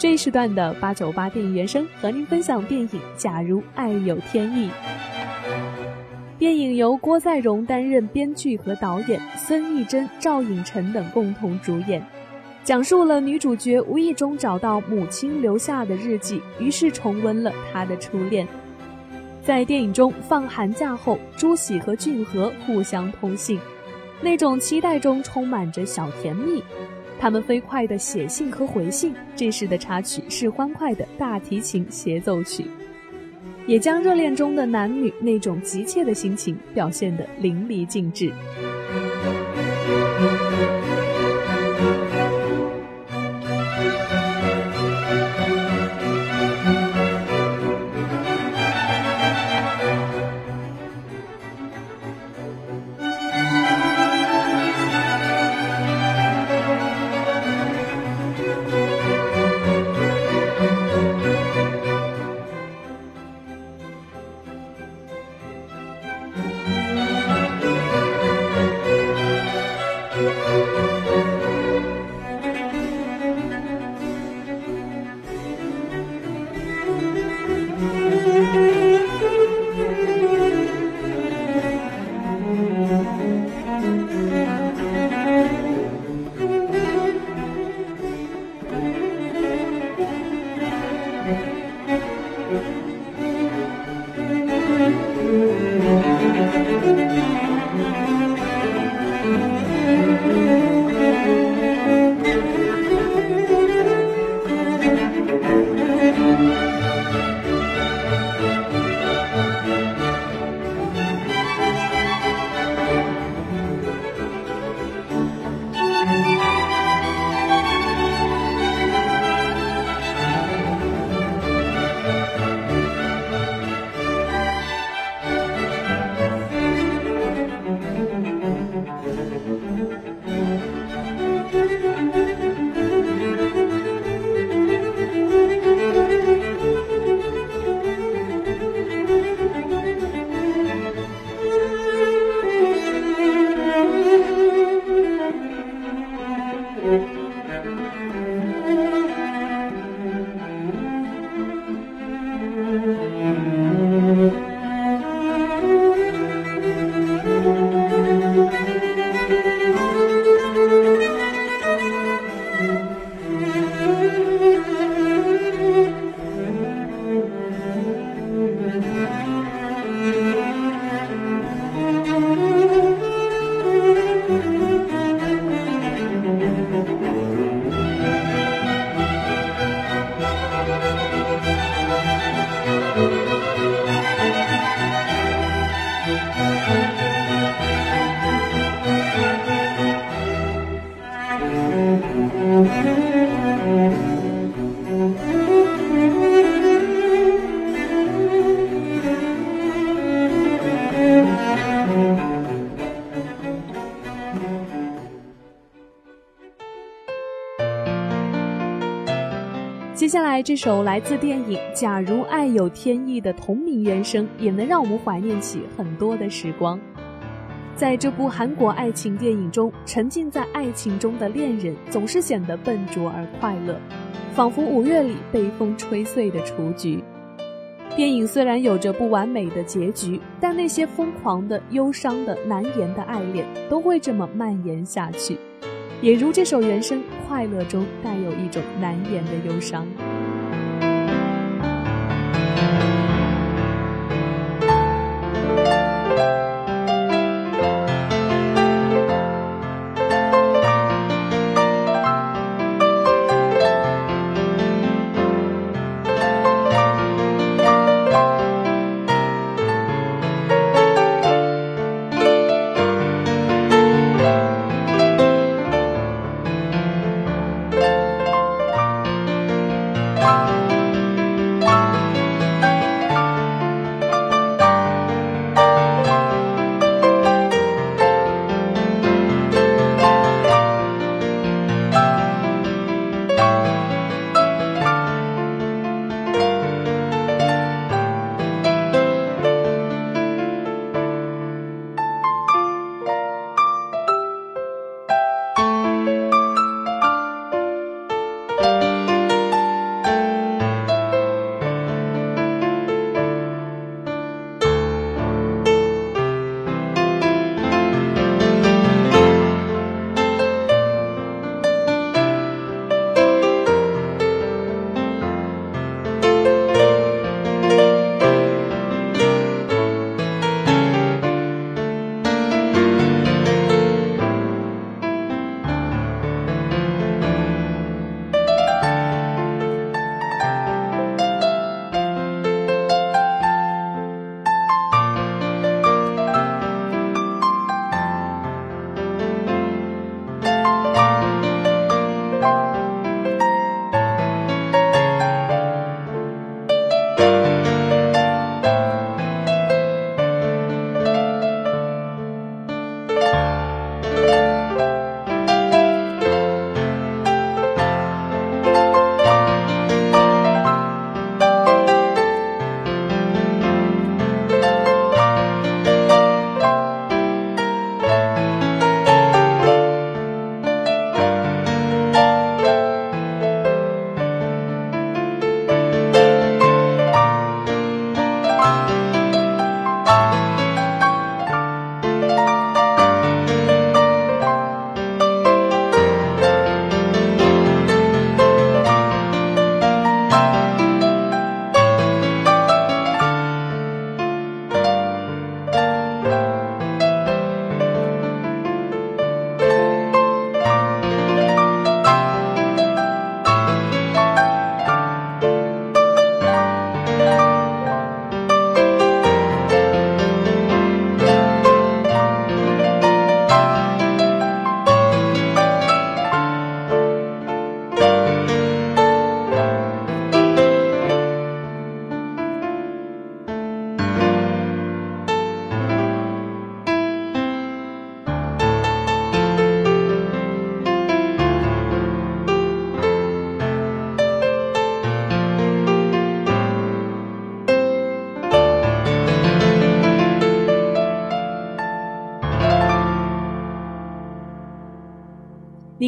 这一时段的八九八电影原声和您分享电影《假如爱有天意》。电影由郭在荣担任编剧和导演，孙艺珍、赵寅成等共同主演，讲述了女主角无意中找到母亲留下的日记，于是重温了她的初恋。在电影中，放寒假后，朱喜和俊和互相通信，那种期待中充满着小甜蜜。他们飞快地写信和回信，这时的插曲是欢快的大提琴协奏曲，也将热恋中的男女那种急切的心情表现得淋漓尽致。这首来自电影《假如爱有天意》的同名原声，也能让我们怀念起很多的时光。在这部韩国爱情电影中，沉浸在爱情中的恋人总是显得笨拙而快乐，仿佛五月里被风吹碎的雏菊。电影虽然有着不完美的结局，但那些疯狂的、忧伤的、难言的爱恋都会这么蔓延下去。也如这首原声，快乐中带有一种难言的忧伤。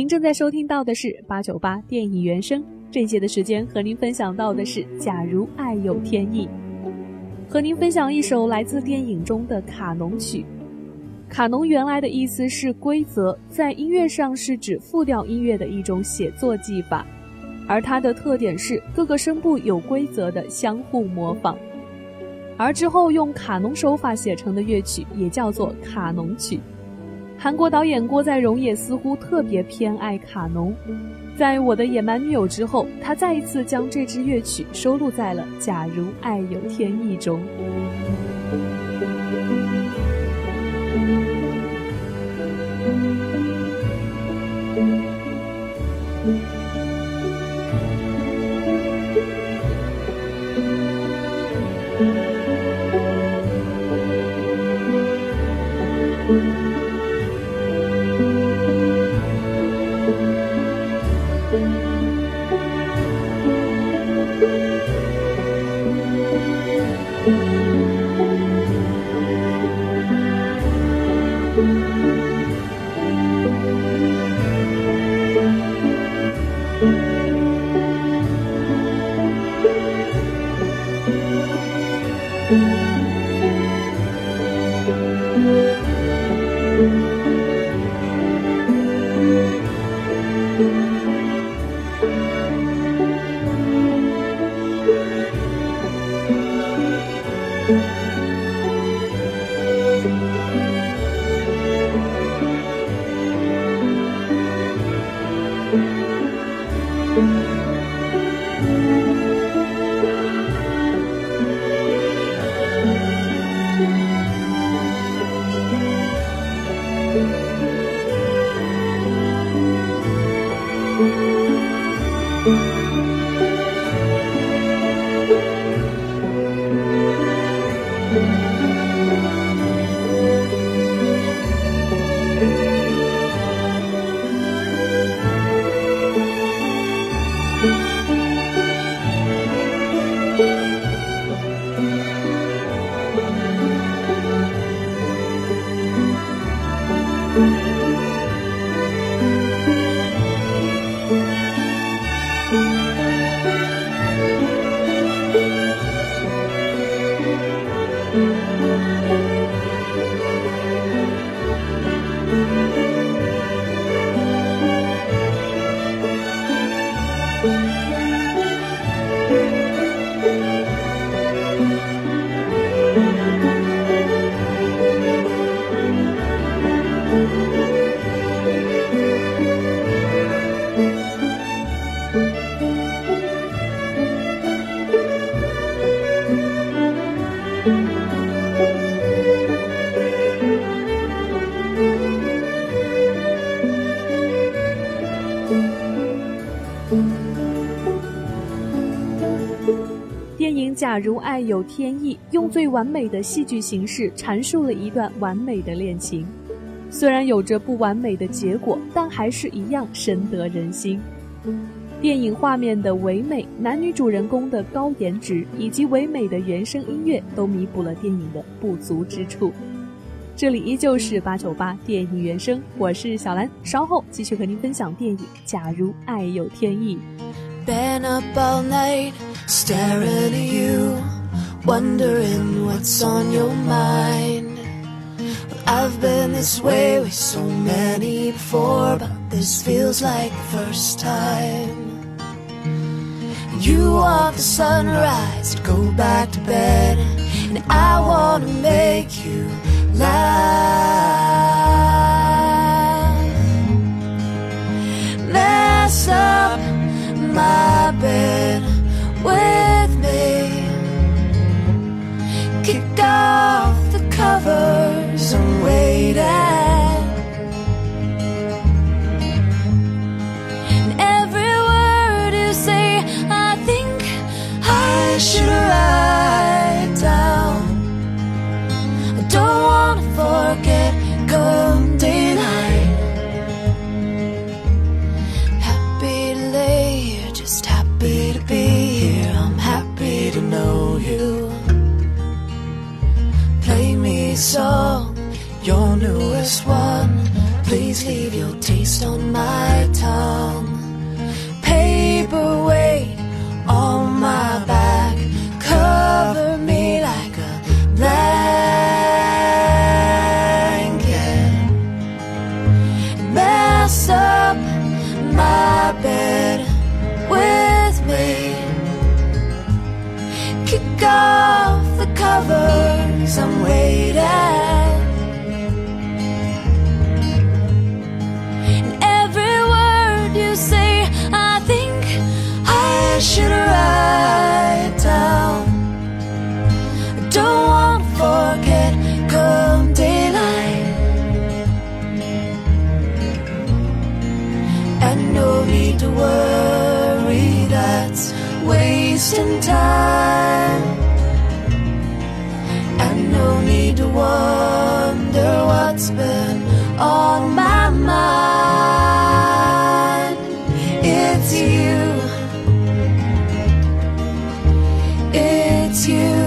您正在收听到的是八九八电影原声，这一节的时间和您分享到的是《假如爱有天意》，和您分享一首来自电影中的卡农曲。卡农原来的意思是规则，在音乐上是指复调音乐的一种写作技法，而它的特点是各个声部有规则的相互模仿。而之后用卡农手法写成的乐曲也叫做卡农曲。韩国导演郭在容也似乎特别偏爱卡农，在我的野蛮女友之后，他再一次将这支乐曲收录在了《假如爱有天意》中。电影假如爱有天意，用最完美的戏剧形式阐述了一段完美的恋情，虽然有着不完美的结果，但还是一样深得人心。电影画面的唯美、男女主人公的高颜值以及唯美的原声音乐，都弥补了电影的不足之处。这里依旧是八九八电影原声，我是小兰，稍后继续和您分享电影《假如爱有天意》。Been up all night, staring at you, wondering what's on your mind. I've been this way with so many before, but this feels like the first time. You want the sunrise to go back to bed, and I wanna make you laugh. on my just in time. And no need to wonder what's been on my mind. It's you. It's you.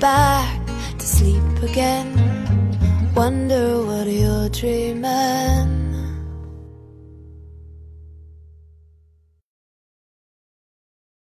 back to sleep again. Wonder what you're dreaming.